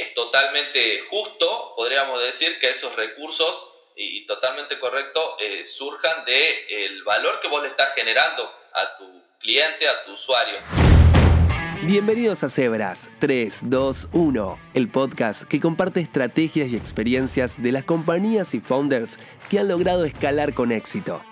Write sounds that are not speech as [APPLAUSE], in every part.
es totalmente justo, podríamos decir, que esos recursos y, totalmente correcto eh, surjan del el valor que vos le estás generando a tu cliente, a tu usuario. Bienvenidos a Cebras 3, 2, 1, el podcast que comparte estrategias y experiencias de las compañías y founders que han logrado escalar con éxito.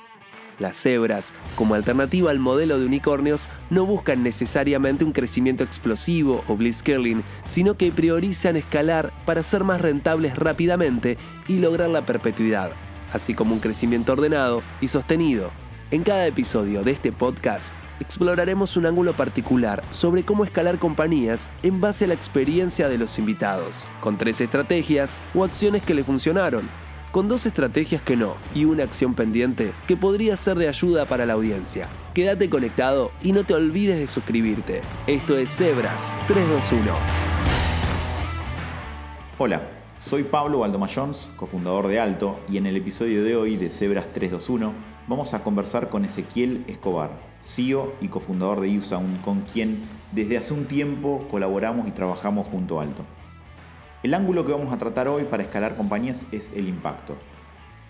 Las cebras, como alternativa al modelo de unicornios, no buscan necesariamente un crecimiento explosivo o blitzscaling, sino que priorizan escalar para ser más rentables rápidamente y lograr la perpetuidad, así como un crecimiento ordenado y sostenido. En cada episodio de este podcast exploraremos un ángulo particular sobre cómo escalar compañías en base a la experiencia de los invitados, con tres estrategias o acciones que le funcionaron con dos estrategias que no y una acción pendiente que podría ser de ayuda para la audiencia. Quédate conectado y no te olvides de suscribirte. Esto es Zebras 321. Hola, soy Pablo Valdomayons, cofundador de Alto, y en el episodio de hoy de Zebras 321 vamos a conversar con Ezequiel Escobar, CEO y cofundador de USound, con quien desde hace un tiempo colaboramos y trabajamos junto a Alto. El ángulo que vamos a tratar hoy para escalar compañías es el impacto.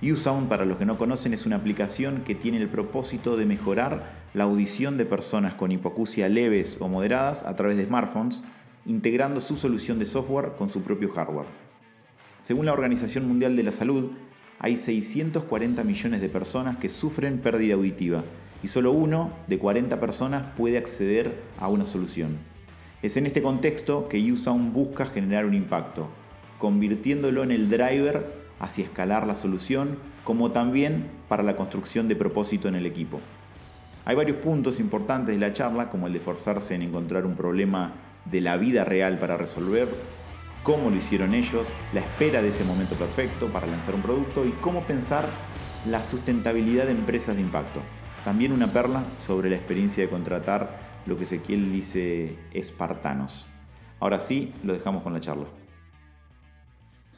USound, para los que no conocen, es una aplicación que tiene el propósito de mejorar la audición de personas con hipoacusia leves o moderadas a través de smartphones, integrando su solución de software con su propio hardware. Según la Organización Mundial de la Salud, hay 640 millones de personas que sufren pérdida auditiva y solo uno de 40 personas puede acceder a una solución. Es en este contexto que USound busca generar un impacto, convirtiéndolo en el driver hacia escalar la solución, como también para la construcción de propósito en el equipo. Hay varios puntos importantes de la charla, como el de forzarse en encontrar un problema de la vida real para resolver, cómo lo hicieron ellos, la espera de ese momento perfecto para lanzar un producto y cómo pensar la sustentabilidad de empresas de impacto. También una perla sobre la experiencia de contratar lo que Ezequiel dice espartanos. Ahora sí, lo dejamos con la charla.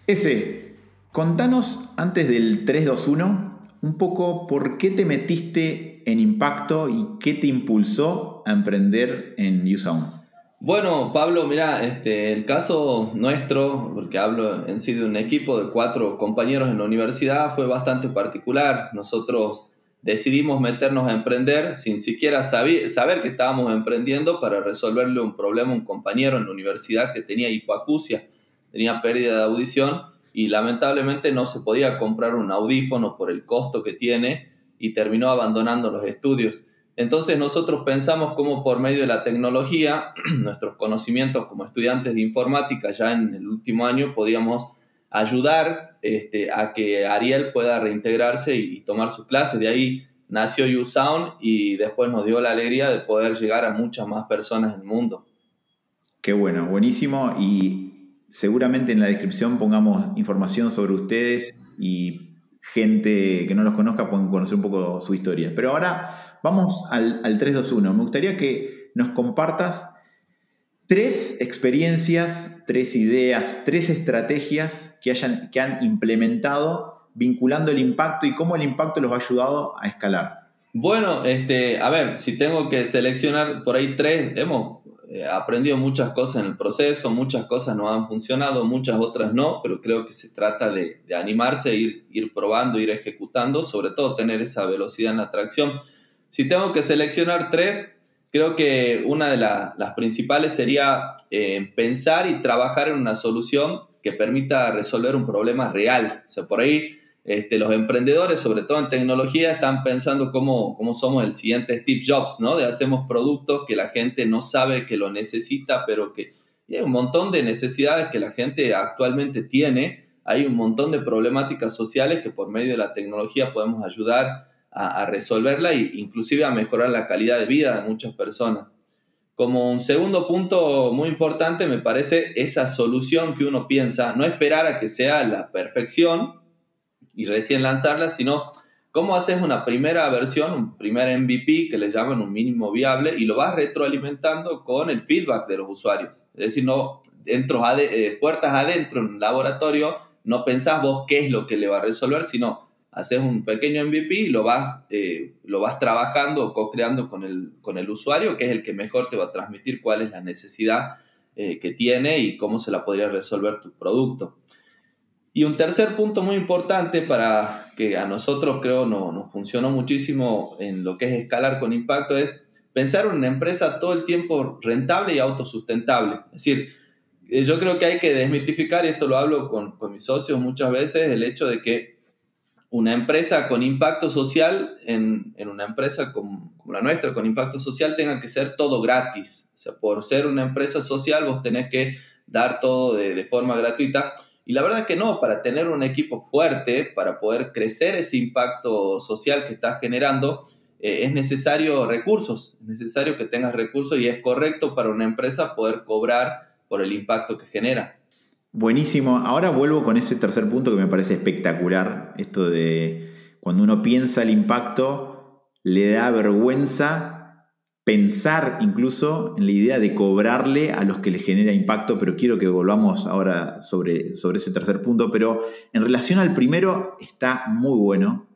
Ese, contanos antes del 321 un poco por qué te metiste en impacto y qué te impulsó a emprender en USound. Bueno, Pablo, mira, este, el caso nuestro, porque hablo en sí de un equipo de cuatro compañeros en la universidad, fue bastante particular. Nosotros decidimos meternos a emprender sin siquiera saber, que estábamos emprendiendo para resolverle un problema a un compañero en la universidad que tenía hipoacusia, tenía pérdida de audición y lamentablemente no se podía comprar un audífono por el costo que tiene y terminó abandonando los estudios. Entonces nosotros pensamos cómo por medio de la tecnología, [CLEARS THROAT] nuestros conocimientos como estudiantes de informática ya en el último año podíamos ayudar este, a que Ariel pueda reintegrarse y, tomar sus clases. De ahí nació YouSound y después nos dio la alegría de poder llegar a muchas más personas en el mundo. Qué bueno, buenísimo. Y seguramente en la descripción pongamos información sobre ustedes y gente que no los conozca pueden conocer un poco su historia. Pero ahora vamos al, al 321. Me gustaría que nos compartas tres experiencias, tres ideas, tres estrategias que, hayan, que han implementado vinculando el impacto y cómo el impacto los ha ayudado a escalar. Bueno, este, a ver, si tengo que seleccionar por ahí tres, hemos eh, aprendido muchas cosas en el proceso, muchas cosas no han funcionado, muchas otras no, pero creo que se trata de, de animarse, ir, ir probando, ir ejecutando, sobre todo tener esa velocidad en la atracción. Si tengo que seleccionar tres, creo que una de las principales sería eh, pensar y trabajar en una solución que permita resolver un problema real. O sea, por ahí este, los emprendedores, sobre todo en tecnología, están pensando cómo, cómo somos el siguiente Steve Jobs, ¿no? De hacemos productos que la gente no sabe que lo necesita, pero que hay un montón de necesidades que la gente actualmente tiene. Hay un montón de problemáticas sociales que por medio de la tecnología podemos ayudar a, resolverla e inclusive a mejorar la calidad de vida de muchas personas. Como un segundo punto muy importante me parece esa solución que uno piensa, no esperar a que sea la perfección y recién lanzarla, sino cómo haces una primera versión, un primer MVP que le llaman un mínimo viable y lo vas retroalimentando con el feedback de los usuarios. Es decir, no dentro, eh, puertas adentro en un laboratorio, no pensás vos qué es lo que le va a resolver, sino haces un pequeño MVP y lo vas, eh, lo vas trabajando o co-creando con el, con el usuario, que es el que mejor te va a transmitir cuál es la necesidad eh, que tiene y cómo se la podría resolver tu producto. Y un tercer punto muy importante para que a nosotros creo no, nos funcionó muchísimo en lo que es escalar con impacto es pensar en una empresa todo el tiempo rentable y autosustentable. Es decir, eh, yo creo que hay que desmitificar, y esto lo hablo con, con mis socios muchas veces, el hecho de que una empresa con impacto social, en, en una empresa como, la nuestra, con impacto social, tenga que ser todo gratis. O sea, por ser una empresa social, vos tenés que dar todo de, de forma gratuita. Y la verdad que no, para tener un equipo fuerte, para poder crecer ese impacto social que estás generando, eh, es necesario recursos, es necesario que tengas recursos y es correcto para una empresa poder cobrar por el impacto que genera. Buenísimo. Ahora vuelvo con ese tercer punto que me parece espectacular, esto de cuando uno piensa el impacto, le da vergüenza pensar incluso en la idea de cobrarle a los que le genera impacto, pero quiero que volvamos ahora sobre, sobre ese tercer punto, pero en relación al primero está muy bueno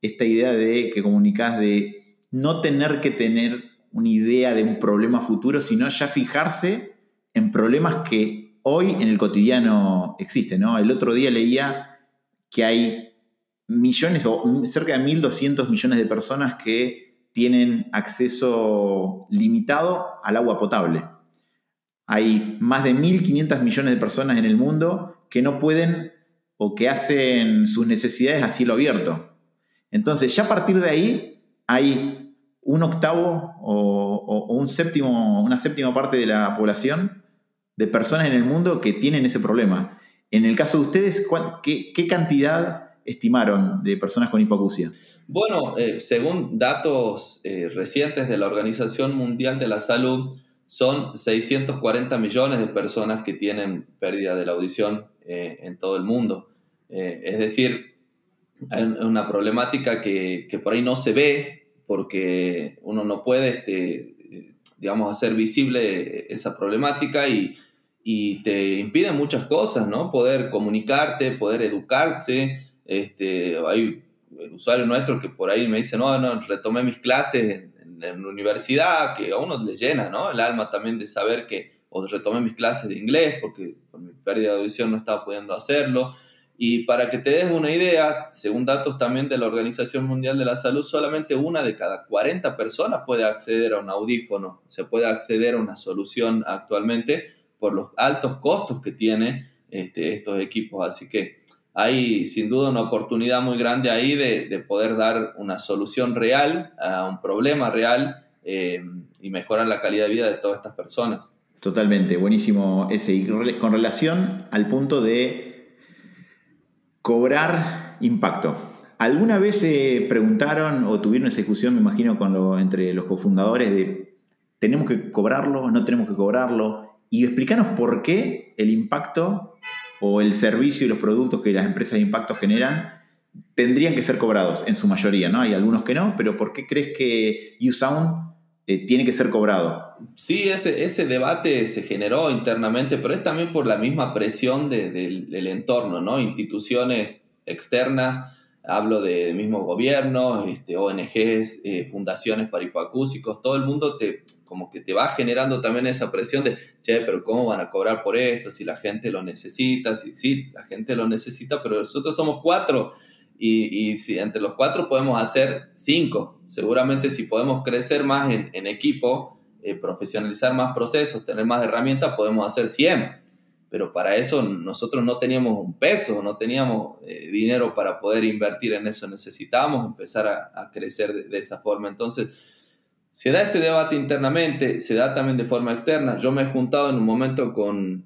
esta idea de que comunicas de no tener que tener una idea de un problema futuro, sino ya fijarse en problemas que hoy en el cotidiano existen. ¿no? El otro día leía que hay millones o cerca de 1.200 millones de personas que tienen acceso limitado al agua potable. Hay más de 1.500 millones de personas en el mundo que no pueden o que hacen sus necesidades a cielo abierto. Entonces, ya a partir de ahí hay un octavo o, un séptimo, una séptima parte de la población de personas en el mundo que tienen ese problema. En el caso de ustedes, ¿qué, cantidad estimaron de personas con hipoacusia? Bueno, eh, según datos eh, recientes de la Organización Mundial de la Salud, son 640 millones de personas que tienen pérdida de la audición eh, en todo el mundo. es decir, hay una problemática que, que, por ahí no se ve porque uno no puede, este, digamos, hacer visible esa problemática y, y te impide muchas cosas, ¿no? Poder comunicarte, poder educarse. Este, hay usuario nuestro que por ahí me dice, no, no, retomé mis clases en, la universidad, que a uno le llena, ¿no? El alma también de saber que, o retomé mis clases de inglés porque con mi pérdida de audición no estaba pudiendo hacerlo. Y para que te des una idea, según datos también de la Organización Mundial de la Salud, solamente una de cada 40 personas puede acceder a un audífono, se puede acceder a una solución actualmente por los altos costos que tiene este, estos equipos. Así que hay sin duda una oportunidad muy grande ahí de, poder dar una solución real a un problema real eh, y mejorar la calidad de vida de todas estas personas. Totalmente, buenísimo ese. Y con relación al punto de cobrar impacto. ¿Alguna vez se preguntaron o tuvieron esa discusión, me imagino, con entre los cofundadores de tenemos que cobrarlo, no tenemos que cobrarlo? Y explícanos por qué el impacto o el servicio y los productos que las empresas de impacto generan tendrían que ser cobrados en su mayoría, ¿no? Hay algunos que no, pero ¿por qué crees que USound eh, tiene que ser cobrado? Sí, ese, ese debate se generó internamente, pero es también por la misma presión del entorno, ¿no? Instituciones externas, hablo de mismo gobierno, este, ONGs, eh, fundaciones para hipoacúsicos, todo el mundo te, como que te va generando también esa presión de, che, pero ¿cómo van a cobrar por esto? Si la gente lo necesita, si sí, la gente lo necesita, pero nosotros somos cuatro y, y si entre los cuatro podemos hacer cinco. Seguramente si podemos crecer más en, en equipo, eh, profesionalizar más procesos, tener más herramientas, podemos hacer 100. Pero para eso nosotros no teníamos un peso, no teníamos eh, dinero para poder invertir en eso. Necesitábamos empezar a, a crecer de, de esa forma. Entonces, se da ese debate internamente, se da también de forma externa. Yo me he juntado en un momento con,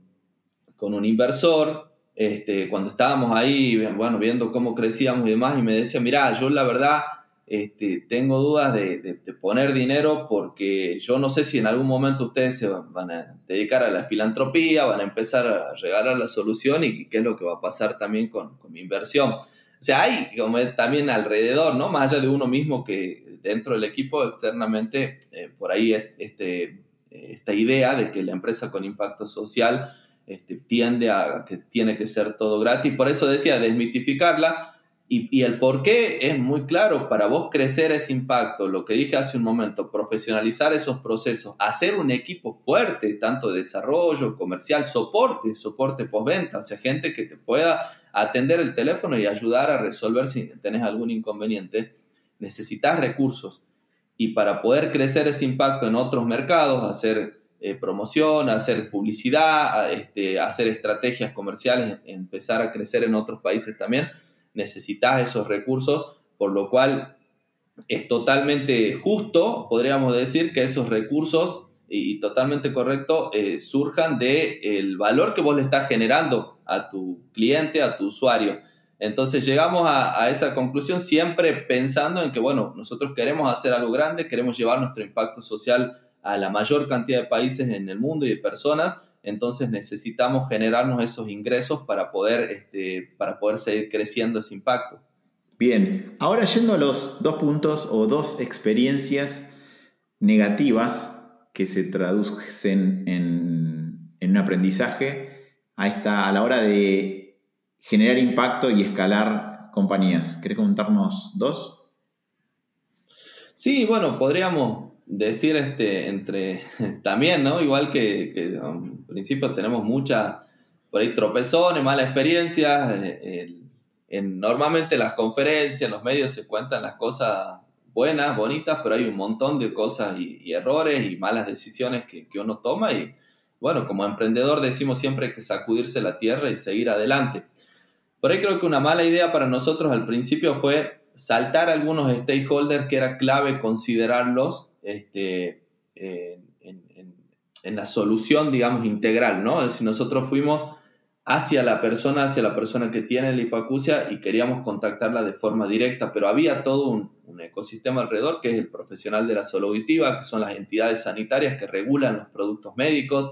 con un inversor, este, cuando estábamos ahí, bueno, viendo cómo crecíamos y demás, y me decía, mira, yo la verdad este, tengo dudas de, poner dinero porque yo no sé si en algún momento ustedes se van a dedicar a la filantropía, van a empezar a regalar la solución y qué es lo que va a pasar también con, con mi inversión. O sea, hay también alrededor, ¿no? Más allá de uno mismo que dentro del equipo, externamente, eh, por ahí este, esta idea de que la empresa con impacto social este, tiende a que tiene que ser todo gratis. Por eso decía, desmitificarla. Y, el por qué es muy claro, para vos crecer ese impacto, lo que dije hace un momento, profesionalizar esos procesos, hacer un equipo fuerte, tanto de desarrollo, comercial, soporte, soporte postventa, o sea, gente que te pueda atender el teléfono y ayudar a resolver si tenés algún inconveniente, necesitas recursos. Y para poder crecer ese impacto en otros mercados, hacer eh, promoción, hacer publicidad, este, hacer estrategias comerciales, empezar a crecer en otros países también, necesitas esos recursos, por lo cual es totalmente justo, podríamos decir, que esos recursos, y, totalmente correcto, eh, surjan del el valor que vos le estás generando a tu cliente, a tu usuario. Entonces llegamos a, a, esa conclusión siempre pensando en que, bueno, nosotros queremos hacer algo grande, queremos llevar nuestro impacto social a la mayor cantidad de países en el mundo y de personas, entonces necesitamos generarnos esos ingresos para poder, este, para poder seguir creciendo ese impacto. Bien, ahora yendo a los dos puntos o dos experiencias negativas que se traducen en, en un aprendizaje a, esta, a la hora de generar impacto y escalar compañías. ¿Querés contarnos dos? Sí, bueno, podríamos decir este, entre, [LAUGHS] también, ¿no? Igual que, que en principio tenemos muchas, por ahí tropezones, malas experiencias. Eh, en, normalmente las conferencias, en los medios se cuentan las cosas buenas, bonitas, pero hay un montón de cosas y, errores y malas decisiones que, que, uno toma y bueno, como emprendedor decimos siempre que sacudirse la tierra y seguir adelante. Por ahí creo que una mala idea para nosotros al principio fue saltar algunos stakeholders que era clave considerarlos este, en, la solución, digamos, integral, ¿no? Es decir, nosotros fuimos hacia la persona, hacia la persona que tiene la hipacusia y queríamos contactarla de forma directa, pero había todo un, ecosistema alrededor que es el profesional de la salud auditiva, que son las entidades sanitarias que regulan los productos médicos.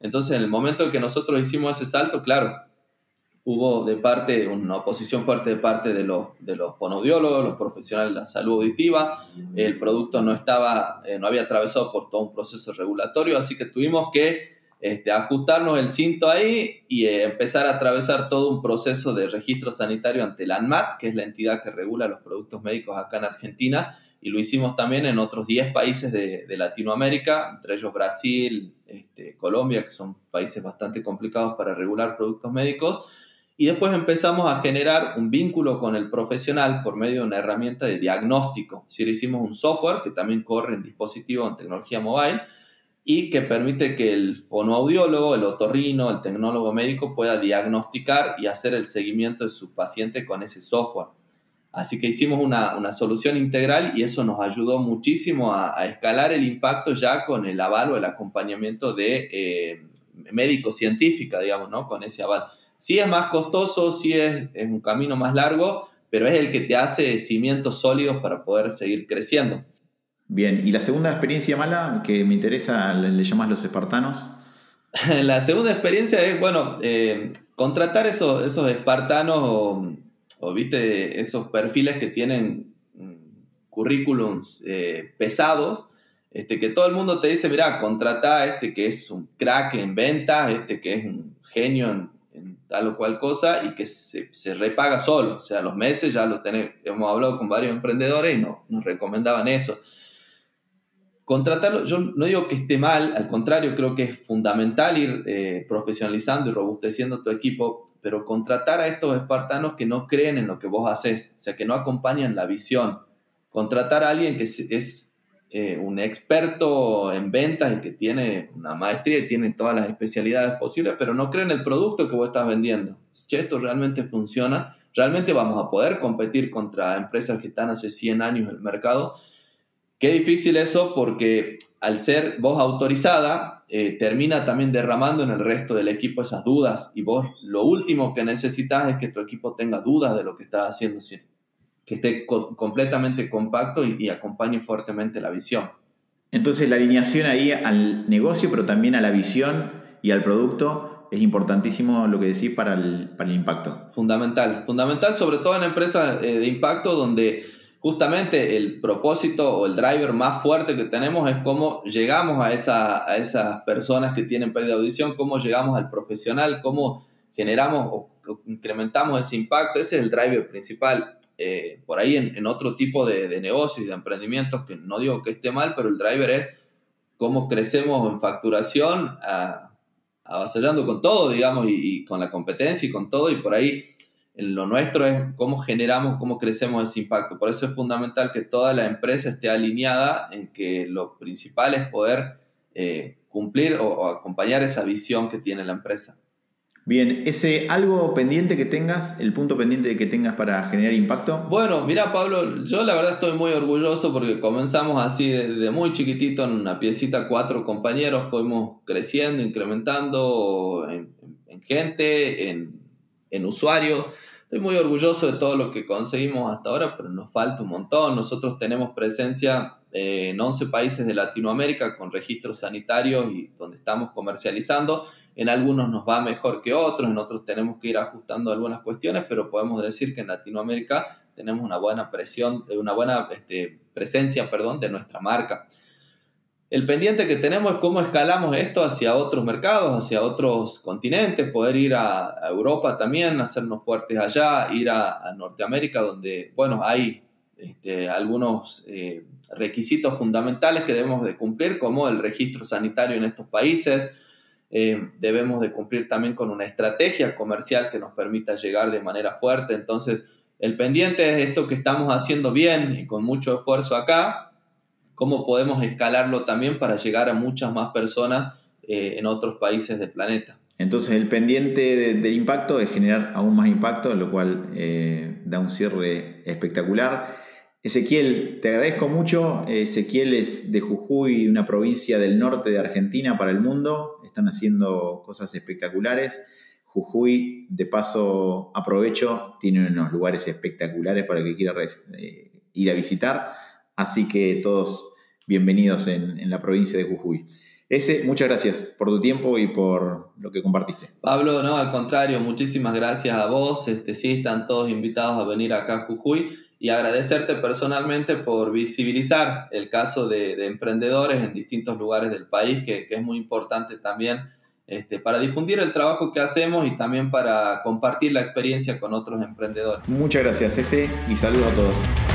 Entonces, en el momento en que nosotros hicimos ese salto, claro, hubo de parte, una oposición fuerte de parte de los, de los fonoaudiólogos, los profesionales de la salud auditiva. El producto no, estaba, eh, no había atravesado por todo un proceso regulatorio, así que tuvimos que este, ajustarnos el cinto ahí y eh, empezar a atravesar todo un proceso de registro sanitario ante la ANMAT, que es la entidad que regula los productos médicos acá en Argentina, y lo hicimos también en otros 10 países de, de Latinoamérica, entre ellos Brasil, este, Colombia, que son países bastante complicados para regular productos médicos y después empezamos a generar un vínculo con el profesional por medio de una herramienta de diagnóstico. Si le hicimos un software que también corre en dispositivo en tecnología mobile y que permite que el fonoaudiólogo, el otorrino, el tecnólogo médico pueda diagnosticar y hacer el seguimiento de su paciente con ese software. Así que hicimos una, una solución integral y eso nos ayudó muchísimo a, a, escalar el impacto ya con el aval o el acompañamiento de eh, médico-científica, digamos, ¿no? Con ese aval. Sí es más costoso, sí es, un camino más largo, pero es el que te hace cimientos sólidos para poder seguir creciendo. Bien, y la segunda experiencia mala que me interesa, le, llamas los espartanos. [LAUGHS] la segunda experiencia es, bueno, eh, contratar esos, esos espartanos o, viste, esos perfiles que tienen mm, currículums eh, pesados, este, que todo el mundo te dice, mira, contrata a este que es un crack en ventas, este que es un genio en en tal o cual cosa y que se, repaga solo. O sea, los meses ya lo tenemos, hemos hablado con varios emprendedores y no, nos recomendaban eso. Contratarlo, yo no digo que esté mal, al contrario, creo que es fundamental ir eh, profesionalizando y robusteciendo tu equipo, pero contratar a estos espartanos que no creen en lo que vos haces, o sea, que no acompañan la visión. Contratar a alguien que es eh, un experto en ventas y que tiene una maestría y tiene todas las especialidades posibles, pero no cree en el producto que vos estás vendiendo. Si esto realmente funciona, realmente vamos a poder competir contra empresas que están hace 100 años en el mercado. Qué difícil eso porque al ser vos autorizada, eh, termina también derramando en el resto del equipo esas dudas y vos lo último que necesitas es que tu equipo tenga dudas de lo que estás haciendo que esté completamente compacto y, acompañe fuertemente la visión. Entonces la alineación ahí al negocio, pero también a la visión y al producto, es importantísimo lo que decís para el, para el impacto. Fundamental, fundamental sobre todo en empresas eh, de impacto donde justamente el propósito o el driver más fuerte que tenemos es cómo llegamos a, esa, a esas personas que tienen pérdida de audición, cómo llegamos al profesional, cómo generamos incrementamos ese impacto, ese es el driver principal. Eh, por ahí en, otro tipo de, de, negocios de emprendimientos, que no digo que esté mal, pero el driver es cómo crecemos en facturación avasallando con todo, digamos, y, con la competencia y con todo, y por ahí lo nuestro es cómo generamos, cómo crecemos ese impacto. Por eso es fundamental que toda la empresa esté alineada en que lo principal es poder eh, cumplir o acompañar esa visión que tiene la empresa. Bien, ese algo pendiente que tengas, el punto pendiente que tengas para generar impacto. Bueno, mira Pablo, yo la verdad estoy muy orgulloso porque comenzamos así desde muy chiquitito en una piecita, cuatro compañeros, fuimos creciendo, incrementando en, gente, en, usuarios. Estoy muy orgulloso de todo lo que conseguimos hasta ahora, pero nos falta un montón. Nosotros tenemos presencia en 11 países de Latinoamérica con registros sanitarios y donde estamos comercializando en algunos nos va mejor que otros, en otros tenemos que ir ajustando algunas cuestiones, pero podemos decir que en Latinoamérica tenemos una buena presión, una buena este, presencia perdón, de nuestra marca. El pendiente que tenemos es cómo escalamos esto hacia otros mercados, hacia otros continentes, poder ir a, Europa también, hacernos fuertes allá, ir a, Norteamérica, donde, bueno, hay este, algunos eh, requisitos fundamentales que debemos de cumplir, como el registro sanitario en estos países, eh, debemos de cumplir también con una estrategia comercial que nos permita llegar de manera fuerte. Entonces, el pendiente es esto que estamos haciendo bien y con mucho esfuerzo acá, cómo podemos escalarlo también para llegar a muchas más personas eh, en otros países del planeta. Entonces el pendiente de, impacto es generar aún más impacto, lo cual eh, da un cierre espectacular. Ezequiel, te agradezco mucho. Ezequiel es de Jujuy, una provincia del norte de Argentina para el mundo. Están haciendo cosas espectaculares. Jujuy, de paso, aprovecho, tiene unos lugares espectaculares para el que quiera eh, ir a visitar. Así que todos bienvenidos en, la provincia de Jujuy. Ese, muchas gracias por tu tiempo y por lo que compartiste. Pablo, no, al contrario, muchísimas gracias a vos. Este, sí, están todos invitados a venir acá a Jujuy y agradecerte personalmente por visibilizar el caso de, emprendedores en distintos lugares del país, que, es muy importante también este, para difundir el trabajo que hacemos y también para compartir la experiencia con otros emprendedores. Muchas gracias, ese, y saludos a todos.